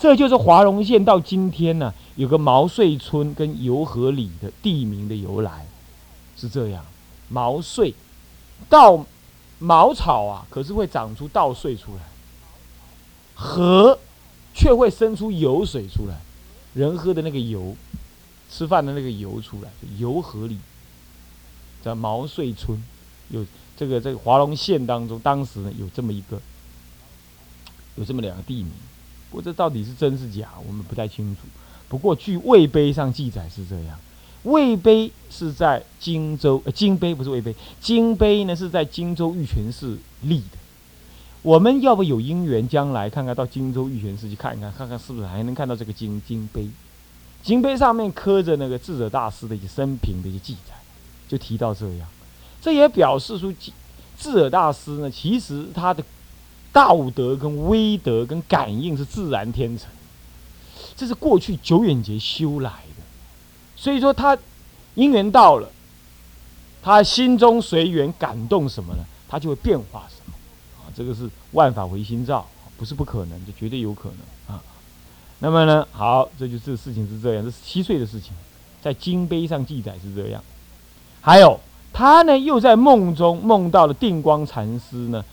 这就是华容县到今天呢，有个毛遂村跟游河里的地名的由来，是这样。毛遂，稻茅草啊，可是会长出稻穗出来；河却会生出油水出来，人喝的那个油，吃饭的那个油出来，油河里，在毛遂村有这个这个华容县当中，当时呢有这么一个，有这么两个地名。不过这到底是真是假，我们不太清楚。不过据魏碑上记载是这样，魏碑是在荆州，呃，荆碑不是魏碑，荆碑呢是在荆州玉泉寺立的。我们要不有因缘，将来看看到荆州玉泉寺去看一看，看看是不是还能看到这个金金碑。金碑上面刻着那个智者大师的一些生平的一些记载，就提到这样，这也表示出智者大师呢，其实他的。道德跟威德跟感应是自然天成，这是过去久远劫修来的，所以说他因缘到了，他心中随缘感动什么呢？他就会变化什么啊？这个是万法唯心造，不是不可能，这绝对有可能啊。那么呢，好，这就这事情是这样，这是七岁的事情，在经碑上记载是这样。还有他呢，又在梦中梦到了定光禅师呢。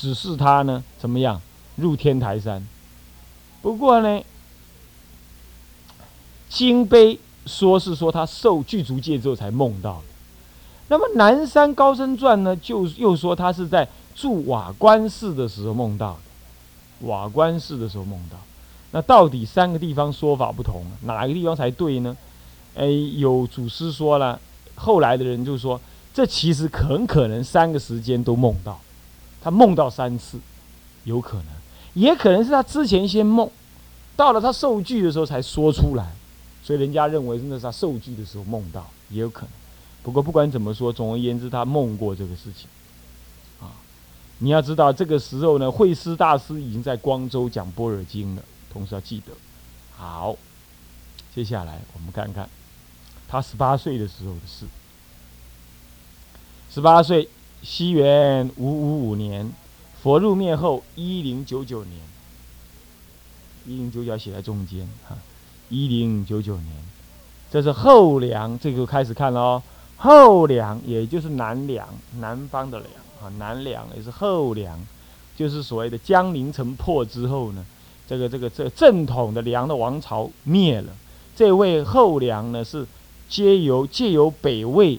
指示他呢，怎么样入天台山？不过呢，金碑说是说他受具足戒之后才梦到的。那么南山高僧传呢，就又说他是在住瓦官寺的时候梦到的。瓦官寺的时候梦到，那到底三个地方说法不同，哪个地方才对呢？哎，有祖师说了，后来的人就说，这其实很可能三个时间都梦到。他梦到三次，有可能，也可能是他之前先梦，到了他受具的时候才说出来，所以人家认为那是他受具的时候梦到，也有可能。不过不管怎么说，总而言之，他梦过这个事情。啊，你要知道，这个时候呢，慧师大师已经在光州讲般若经了，同时要记得。好，接下来我们看看他十八岁的时候的事。十八岁。西元五五五年，佛入灭后一零九九年，一零九九写在中间哈，一零九九年，这是后梁，这个开始看了哦。后梁也就是南梁，南方的梁啊，南梁也是后梁，就是所谓的江陵城破之后呢，这个这个这正统的梁的王朝灭了，这位后梁呢是皆由借由北魏。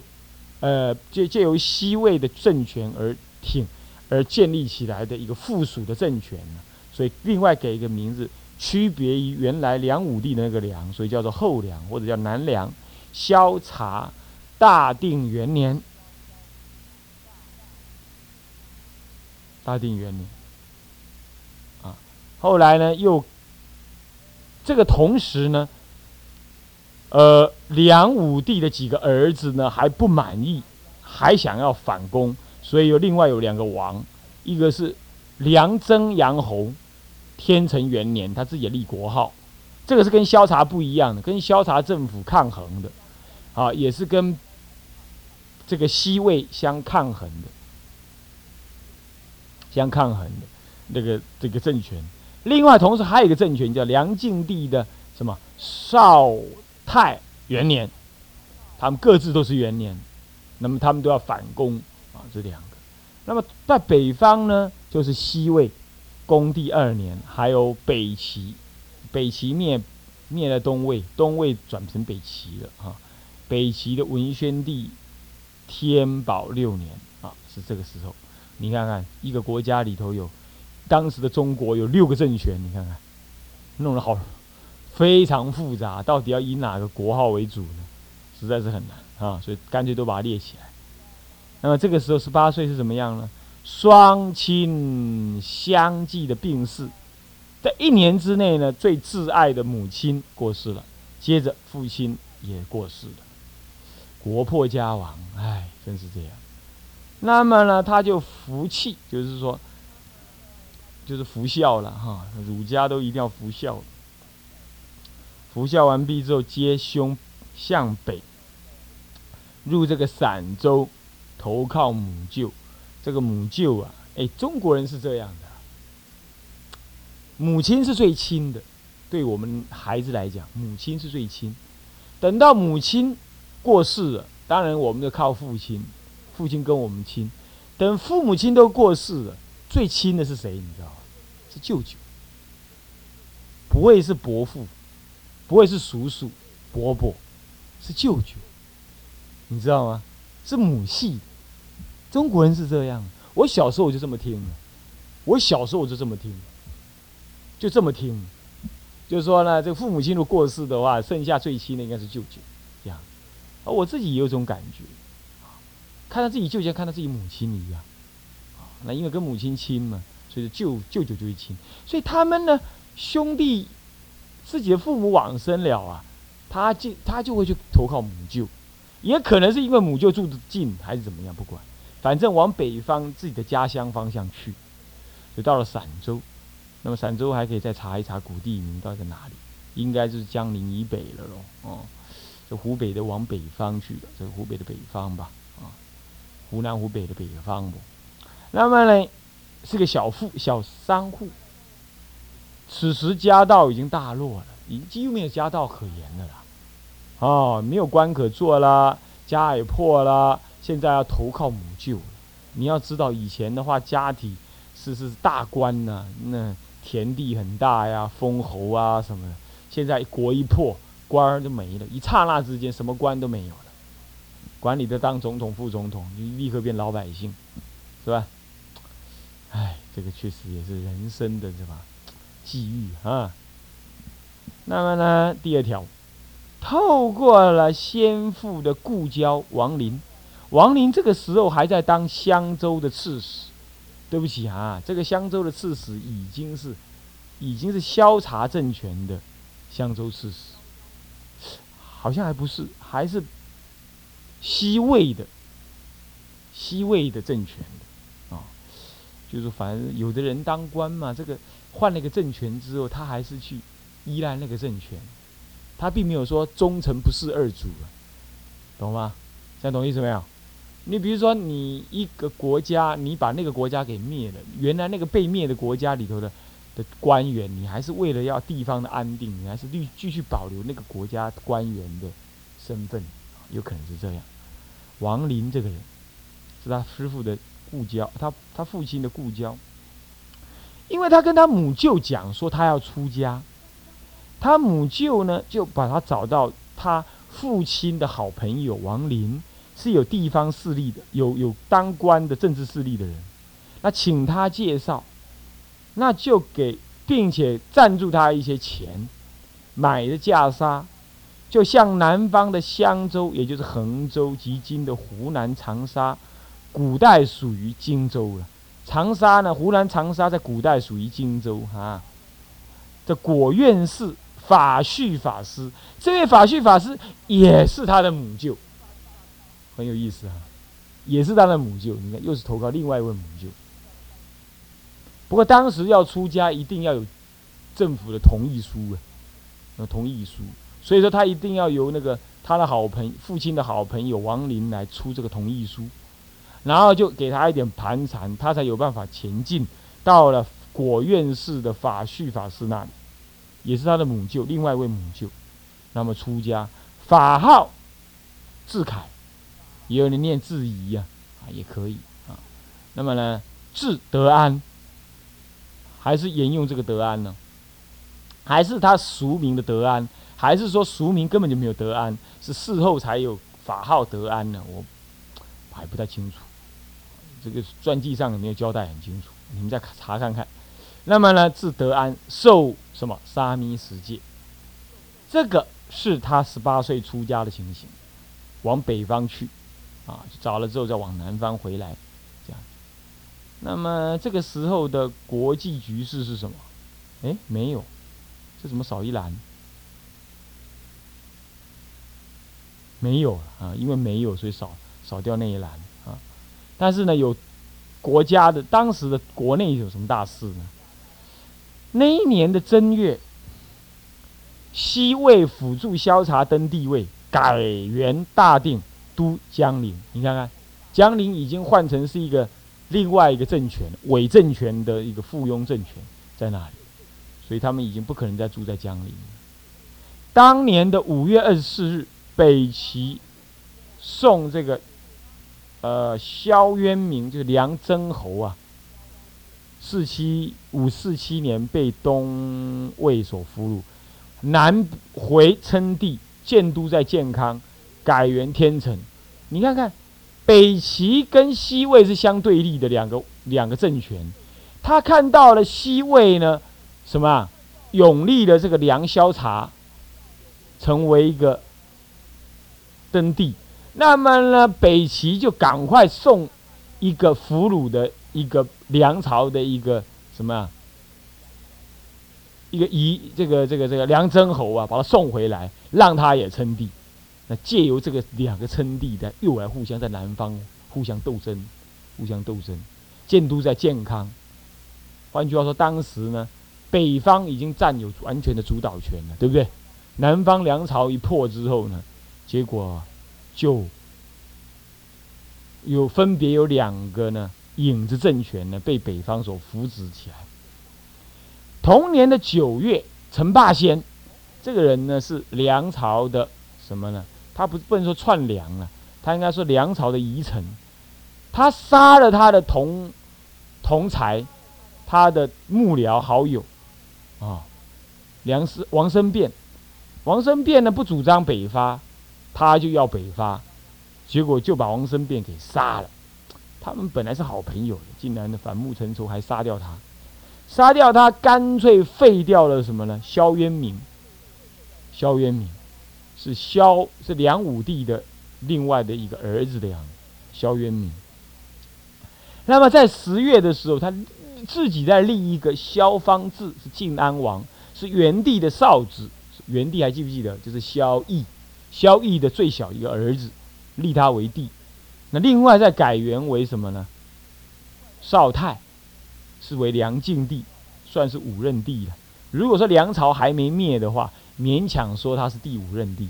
呃，借借由西魏的政权而挺而建立起来的一个附属的政权呢，所以另外给一个名字，区别于原来梁武帝的那个梁，所以叫做后梁或者叫南梁。萧察大定元年，大定元年啊，后来呢又这个同时呢。呃，梁武帝的几个儿子呢还不满意，还想要反攻，所以有另外有两个王，一个是梁征杨侯，天成元年他自己立国号，这个是跟萧察不一样的，跟萧察政府抗衡的，啊，也是跟这个西魏相抗衡的，相抗衡的那个这个政权。另外，同时还有一个政权叫梁敬帝的什么少。太元年，他们各自都是元年，那么他们都要反攻啊，这两个。那么在北方呢，就是西魏恭帝二年，还有北齐，北齐灭灭了东魏，东魏转成北齐了啊。北齐的文宣帝天宝六年啊，是这个时候。你看看一个国家里头有当时的中国有六个政权，你看看弄得好。非常复杂，到底要以哪个国号为主呢？实在是很难啊，所以干脆都把它列起来。那么这个时候十八岁是怎么样呢？双亲相继的病逝，在一年之内呢，最挚爱的母亲过世了，接着父亲也过世了，国破家亡，哎，真是这样。那么呢，他就服气，就是说，就是服孝了哈，儒家都一定要服孝。服孝完毕之后，接兄向北，入这个陕州，投靠母舅。这个母舅啊，哎，中国人是这样的，母亲是最亲的，对我们孩子来讲，母亲是最亲。等到母亲过世了，当然我们就靠父亲，父亲跟我们亲。等父母亲都过世了，最亲的是谁？你知道吗？是舅舅，不会是伯父，不会是叔叔、伯伯，是舅舅。你知道吗？是母系。中国人是这样。我小时候我就这么听，我小时候我就这么听，就这么听。就是说呢，这个父母亲如果过世的话，剩下最亲的应该是舅舅，这样。而我自己也有种感觉，看到自己舅舅，看到自己母亲一样。那因为跟母亲亲嘛，所以舅舅舅就会亲。所以他们呢，兄弟自己的父母往生了啊，他就他就会去投靠母舅，也可能是因为母舅住的近，还是怎么样，不管，反正往北方自己的家乡方向去，就到了陕州。那么陕州还可以再查一查古地名到底在哪里，应该就是江陵以北了喽。哦，这湖北的往北方去了，这湖北的北方吧，啊，湖南湖北的北方不。那么呢，是个小富小商户。此时家道已经大落了，已经几乎没有家道可言了啦。哦，没有官可做啦，家也破了，现在要投靠母舅了。你要知道，以前的话，家体是是大官呢，那。田地很大呀，封侯啊什么的。现在国一破，官儿就没了，一刹那之间，什么官都没有了。管理的当总统、副总统，你立刻变老百姓，是吧？哎，这个确实也是人生的，是吧？际遇啊。那么呢，第二条，透过了先父的故交王林，王林这个时候还在当襄州的刺史。对不起啊，这个襄州的刺史已经是，已经是萧察政权的襄州刺史，好像还不是，还是西魏的西魏的政权的啊，就是反正有的人当官嘛，这个换了一个政权之后，他还是去依赖那个政权，他并没有说忠臣不是二主啊，懂吗？现在懂意思没有？你比如说，你一个国家，你把那个国家给灭了，原来那个被灭的国家里头的的官员，你还是为了要地方的安定，你还是继继续保留那个国家官员的身份，有可能是这样。王林这个人是他师傅的故交，他他父亲的故交，因为他跟他母舅讲说他要出家，他母舅呢就把他找到他父亲的好朋友王林。是有地方势力的，有有当官的政治势力的人，那请他介绍，那就给，并且赞助他一些钱，买的袈裟，就像南方的襄州，也就是衡州及今的湖南长沙，古代属于荆州了。长沙呢，湖南长沙在古代属于荆州哈。这果院寺法绪法师，这位法绪法师也是他的母舅。很有意思啊，也是他的母舅。你看，又是投靠另外一位母舅。不过当时要出家，一定要有政府的同意书啊，同意书。所以说，他一定要由那个他的好朋父亲的好朋友王林来出这个同意书，然后就给他一点盘缠，他才有办法前进。到了果院寺的法序法师那里，也是他的母舅，另外一位母舅。那么出家，法号智凯。也有人念质疑呀，啊，也可以啊。那么呢，智德安，还是沿用这个德安呢？还是他俗名的德安？还是说俗名根本就没有德安，是事后才有法号德安呢？我还不太清楚，这个传记上有没有交代很清楚，你们再查看看。那么呢，自德安受什么沙弥十戒？这个是他十八岁出家的情形，往北方去。啊，找了之后再往南方回来，这样。那么这个时候的国际局势是什么？哎，没有，这怎么少一栏？没有啊，因为没有，所以少少掉那一栏。但是呢，有国家的当时的国内有什么大事呢？那一年的正月，西魏辅助萧察登帝位，改元大定。都江陵，你看看，江陵已经换成是一个另外一个政权，伪政权的一个附庸政权在那里，所以他们已经不可能再住在江陵。当年的五月二十四日，北齐送这个呃萧渊明，就是梁真侯啊，四七五四七年被东魏所俘虏，南回称帝，建都在建康，改元天成。你看看，北齐跟西魏是相对立的两个两个政权，他看到了西魏呢，什么啊，永立的这个梁萧察。成为一个登帝，那么呢，北齐就赶快送一个俘虏的一个梁朝的一个什么啊？一个夷这个这个这个梁真侯啊，把他送回来，让他也称帝。那借由这个两个称帝的，又来互相在南方互相斗争，互相斗争。建都在建康，换句话说，当时呢，北方已经占有完全的主导权了，对不对？南方梁朝一破之后呢，结果就有分别有两个呢影子政权呢被北方所扶植起来。同年的九月，陈霸先这个人呢是梁朝的什么呢？他不不能说篡梁了，他应该说梁朝的遗臣。他杀了他的同同才，他的幕僚好友啊，梁师王生变。王生变呢不主张北伐，他就要北伐，结果就把王生变给杀了。他们本来是好朋友，竟然呢反目成仇，还杀掉他。杀掉他，干脆废掉了什么呢？萧渊明。萧渊明是萧是梁武帝的另外的一个儿子的样子。萧渊明。那么在十月的时候，他自己在立一个萧方志，是晋安王，是元帝的少子。元帝还记不记得？就是萧绎，萧绎的最小一个儿子，立他为帝。那另外再改元为什么呢？少太，是为梁敬帝，算是五任帝了。如果说梁朝还没灭的话，勉强说他是第五任帝，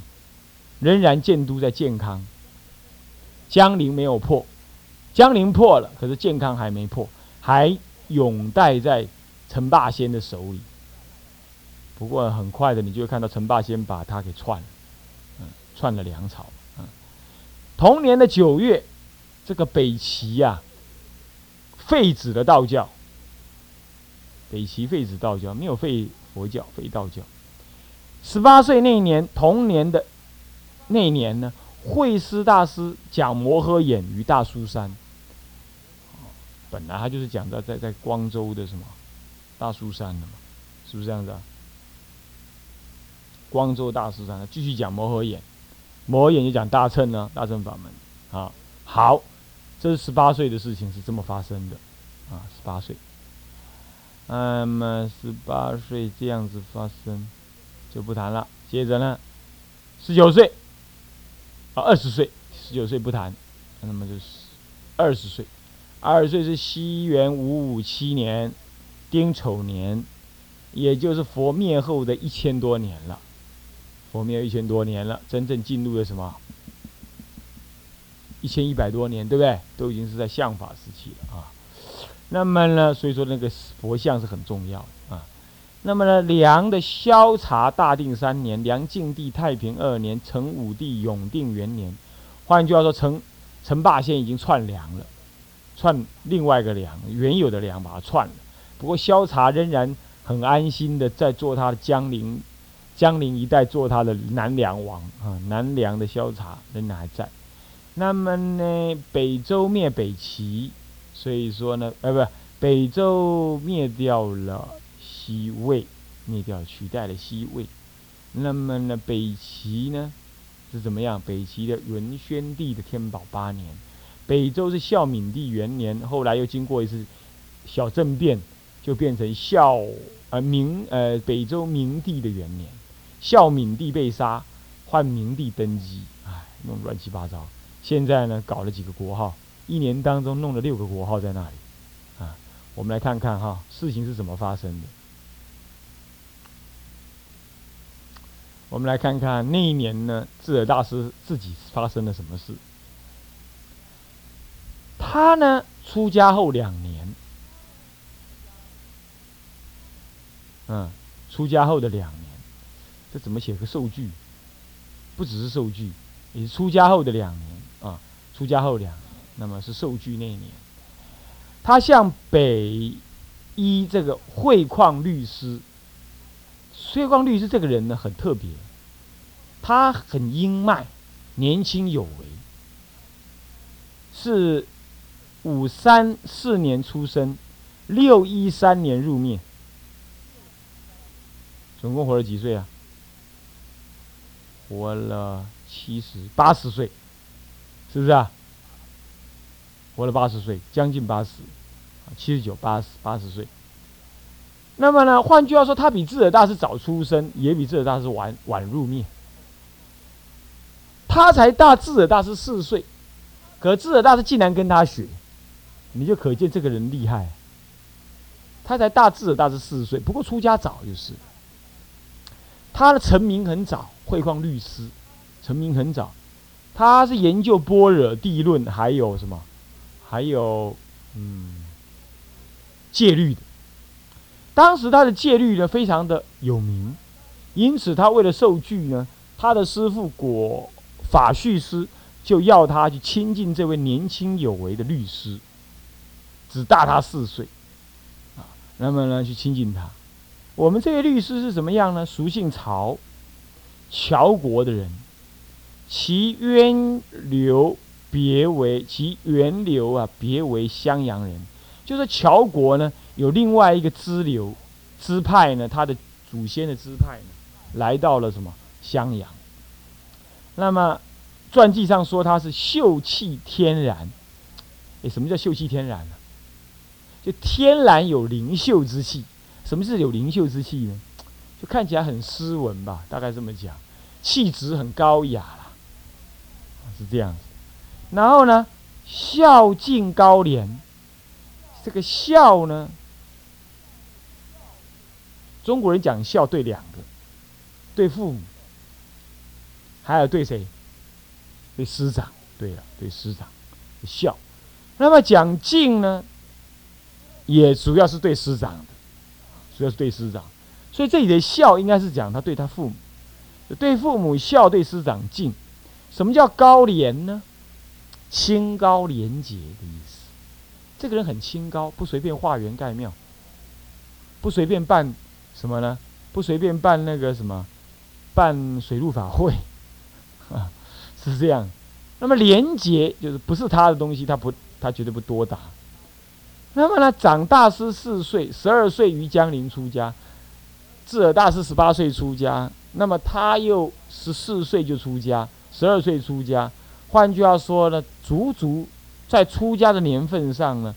仍然建都在建康。江陵没有破，江陵破了，可是建康还没破，还永待在陈霸先的手里。不过很快的，你就会看到陈霸先把他给篡了，篡了粮草啊。同年的九月，这个北齐呀，废止了道教。北齐废止道教，没有废佛教，废道教。十八岁那年，同年的那年呢，会师大师讲摩诃衍于大苏山。本来他就是讲在在在光州的什么大苏山的嘛，是不是这样子啊？光州大师上，继续讲摩诃衍，摩诃衍就讲大乘呢，大乘法门。啊，好，这是十八岁的事情，是这么发生的。啊，十八岁，那么十八岁这样子发生，就不谈了。接着呢，十九岁，啊，二十岁，十九岁不谈，那么就是二十岁，二十岁是西元五五七年丁丑年，也就是佛灭后的一千多年了。佛灭一千多年了，真正进入了什么？一千一百多年，对不对？都已经是在相法时期了啊。那么呢，所以说那个佛像是很重要啊。那么呢，梁的萧察大定三年，梁敬帝太平二年，成武帝永定元年。换句话说，陈陈霸先已经篡梁了，篡另外一个梁，原有的梁把它篡了。不过萧察仍然很安心的在做他的江陵。江陵一带做他的南梁王啊，南梁的萧察仍然还在。那么呢，北周灭北齐，所以说呢，呃，不，北周灭掉了西魏，灭掉取代了西魏。那么呢，北齐呢是怎么样？北齐的文宣帝的天宝八年，北周是孝敏帝元年，后来又经过一次小政变，就变成孝呃明呃北周明帝的元年。孝敏帝被杀，换明帝登基，哎，弄乱七八糟。现在呢，搞了几个国号，一年当中弄了六个国号在那里，啊，我们来看看哈，事情是怎么发生的。我们来看看那一年呢，智尔大师自己发生了什么事。他呢，出家后两年，嗯，出家后的两年，这怎么写个受具？不只是受具，也是出家后的两年啊。出家后两年，那么是受具那一年，他向北一这个汇矿律师，汇矿律师这个人呢很特别，他很英迈，年轻有为，是五三四年出生，六一三年入灭。总共活了几岁啊？活了七十八十岁，是不是啊？活了八十岁，将近八十，七十九、八十、八十岁。那么呢？换句话说，他比智者大师早出生，也比智者大师晚晚入灭。他才大智者大师四岁，可智者大师竟然跟他学，你就可见这个人厉害。他才大智者大师四十岁，不过出家早就是。他的成名很早，汇矿律师，成名很早。他是研究般若地论，还有什么？还有，嗯，戒律的。当时他的戒律呢，非常的有名，因此他为了受具呢，他的师傅果法序师就要他去亲近这位年轻有为的律师，只大他四岁，啊，那么呢，去亲近他。我们这位律师是怎么样呢？俗姓曹，乔国的人，其渊流别为其源流啊，别为襄阳人。就是乔国呢，有另外一个支流支派呢，他的祖先的支派呢，来到了什么襄阳。那么传记上说他是秀气天然。哎，什么叫秀气天然呢？就天然有灵秀之气。什么是有灵秀之气呢？就看起来很斯文吧，大概这么讲，气质很高雅啦，是这样子。然后呢，孝敬高廉，这个孝呢，中国人讲孝对两个，对父母，还有对谁？对师长。对了，对师长孝。那么讲敬呢，也主要是对师长。主要是对师长，所以这里的孝应该是讲他对他父母，对父母孝，对师长敬。什么叫高廉呢？清高廉洁的意思。这个人很清高，不随便化缘盖庙，不随便办什么呢？不随便办那个什么，办水陆法会，啊，是这样。那么廉洁就是不是他的东西，他不，他绝对不多打。那么呢，长大师四岁，十二岁于江陵出家；智尔大师十八岁出家，那么他又十四岁就出家，十二岁出家。换句话说呢，足足在出家的年份上呢，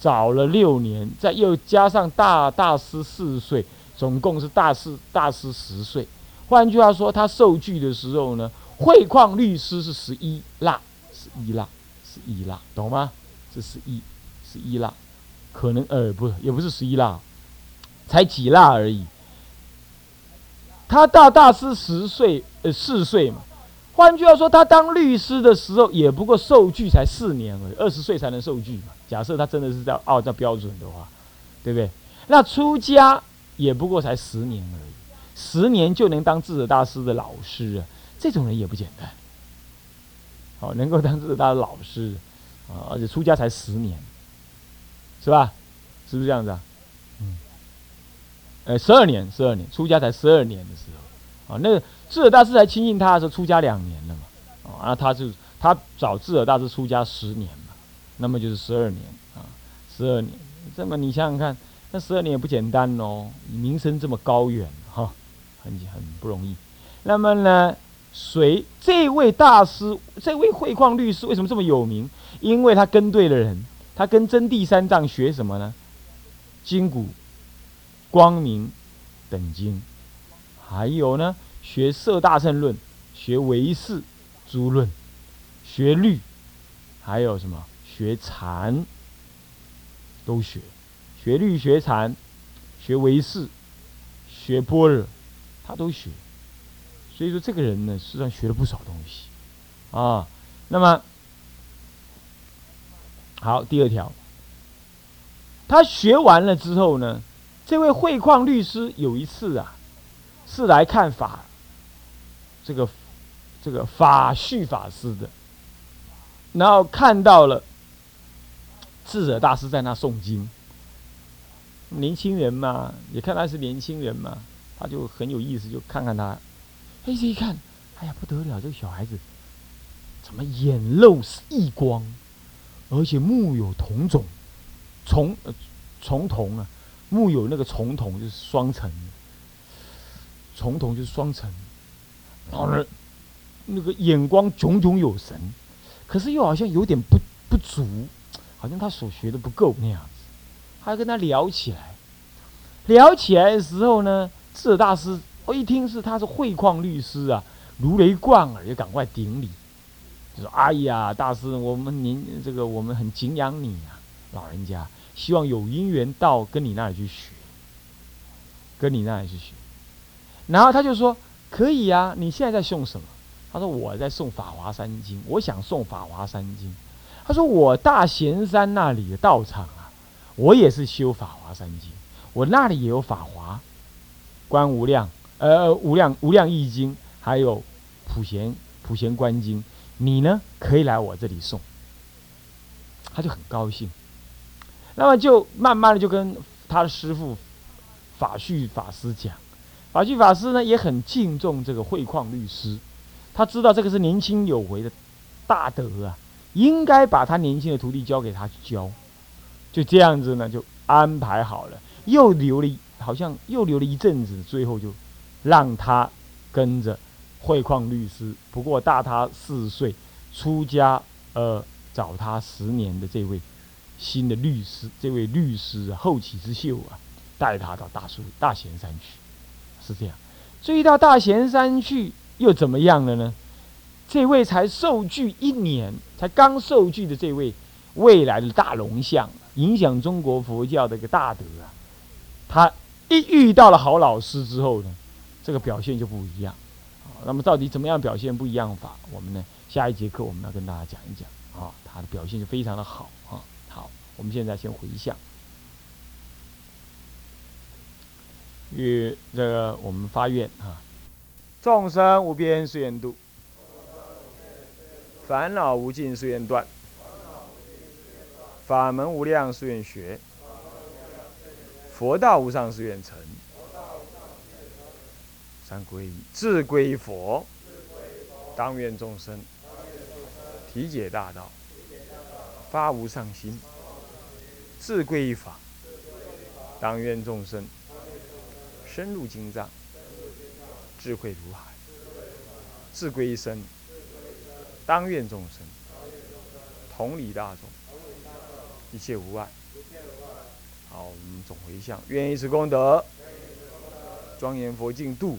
早了六年，再又加上大大师四岁，总共是大师大师十岁。换句话说，他受具的时候呢，汇矿律师是十一腊，十一腊，十一腊，懂吗？这是一。十一腊，可能呃不，也不是十一腊，才几腊而已。他大大师十岁呃四岁嘛，换句话说，他当律师的时候也不过受具才四年而已，二十岁才能受具嘛。假设他真的是在按照标准的话，对不对？那出家也不过才十年而已，十年就能当智者大师的老师啊，这种人也不简单。哦，能够当智者大师老师啊，而且出家才十年。是吧？是不是这样子啊？嗯，呃，十二年，十二年，出家才十二年的时候，啊，那个智尔大师才亲近他的时候，出家两年了嘛，啊，那他就他找智尔大师出家十年嘛，那么就是十二年啊，十二年，这么你想想看，那十二年也不简单哦，名声这么高远哈，很很不容易。那么呢，谁这位大师，这位慧矿律师为什么这么有名？因为他跟对了人。他跟真谛三藏学什么呢？筋骨、光明等经，还有呢，学色大乘论，学唯识诸论，学律，还有什么？学禅都学，学律学禅，学唯识，学般若，他都学。所以说，这个人呢，实际上学了不少东西啊。那么。好，第二条，他学完了之后呢，这位会矿律师有一次啊，是来看法，这个这个法序法师的，然后看到了智者大师在那诵经。年轻人嘛，也看他是年轻人嘛，他就很有意思，就看看他。哎，这一看，哎呀不得了，这个小孩子怎么眼露异光，而且木有同种，重重瞳啊，木有那个重瞳就是双层，重瞳就是双层，然后呢，那个眼光炯炯有神，可是又好像有点不不足，好像他所学的不够那样子。他跟他聊起来，聊起来的时候呢，智者大师我一听是他是汇矿律师啊，如雷贯耳，也赶快顶礼，就说：“哎呀，大师，我们您这个我们很敬仰你啊，老人家，希望有因缘到跟你那里去学，跟你那里去学。”然后他就说：“可以呀，你现在在诵什么？”他说：“我在诵《法华三经》，我想诵《法华三经》。”他说：“我大贤山那里的道场啊。”我也是修法华三经，我那里也有法华、观无量、呃无量无量易经，还有普贤普贤观经。你呢，可以来我这里送。他就很高兴，那么就慢慢的就跟他的师傅法旭法师讲，法旭法师呢也很敬重这个慧矿律师，他知道这个是年轻有为的大德啊，应该把他年轻的徒弟交给他去教。就这样子呢，就安排好了，又留了，好像又留了一阵子，最后就让他跟着会矿律师，不过大他四岁，出家呃找他十年的这位新的律师，这位律师后起之秀啊，带他到大树大贤山去，是这样。追到大贤山去又怎么样了呢？这位才受具一年，才刚受具的这位未来的大龙象。影响中国佛教的一个大德啊，他一遇到了好老师之后呢，这个表现就不一样。那么到底怎么样表现不一样法？我们呢下一节课我们要跟大家讲一讲啊，他的表现就非常的好啊。好，我们现在先回向，与这个我们发愿啊，众生无边誓愿度，烦恼无尽誓愿断。法门无量誓愿学，佛道无上誓愿成。三皈依，自归佛，当愿众生体解大道，发无上心；自归依法，当愿众生深入经藏，智慧如海；自归依生，当愿众生同理大众。一切无碍。好，我们总回向，愿以此功德，庄严佛净土，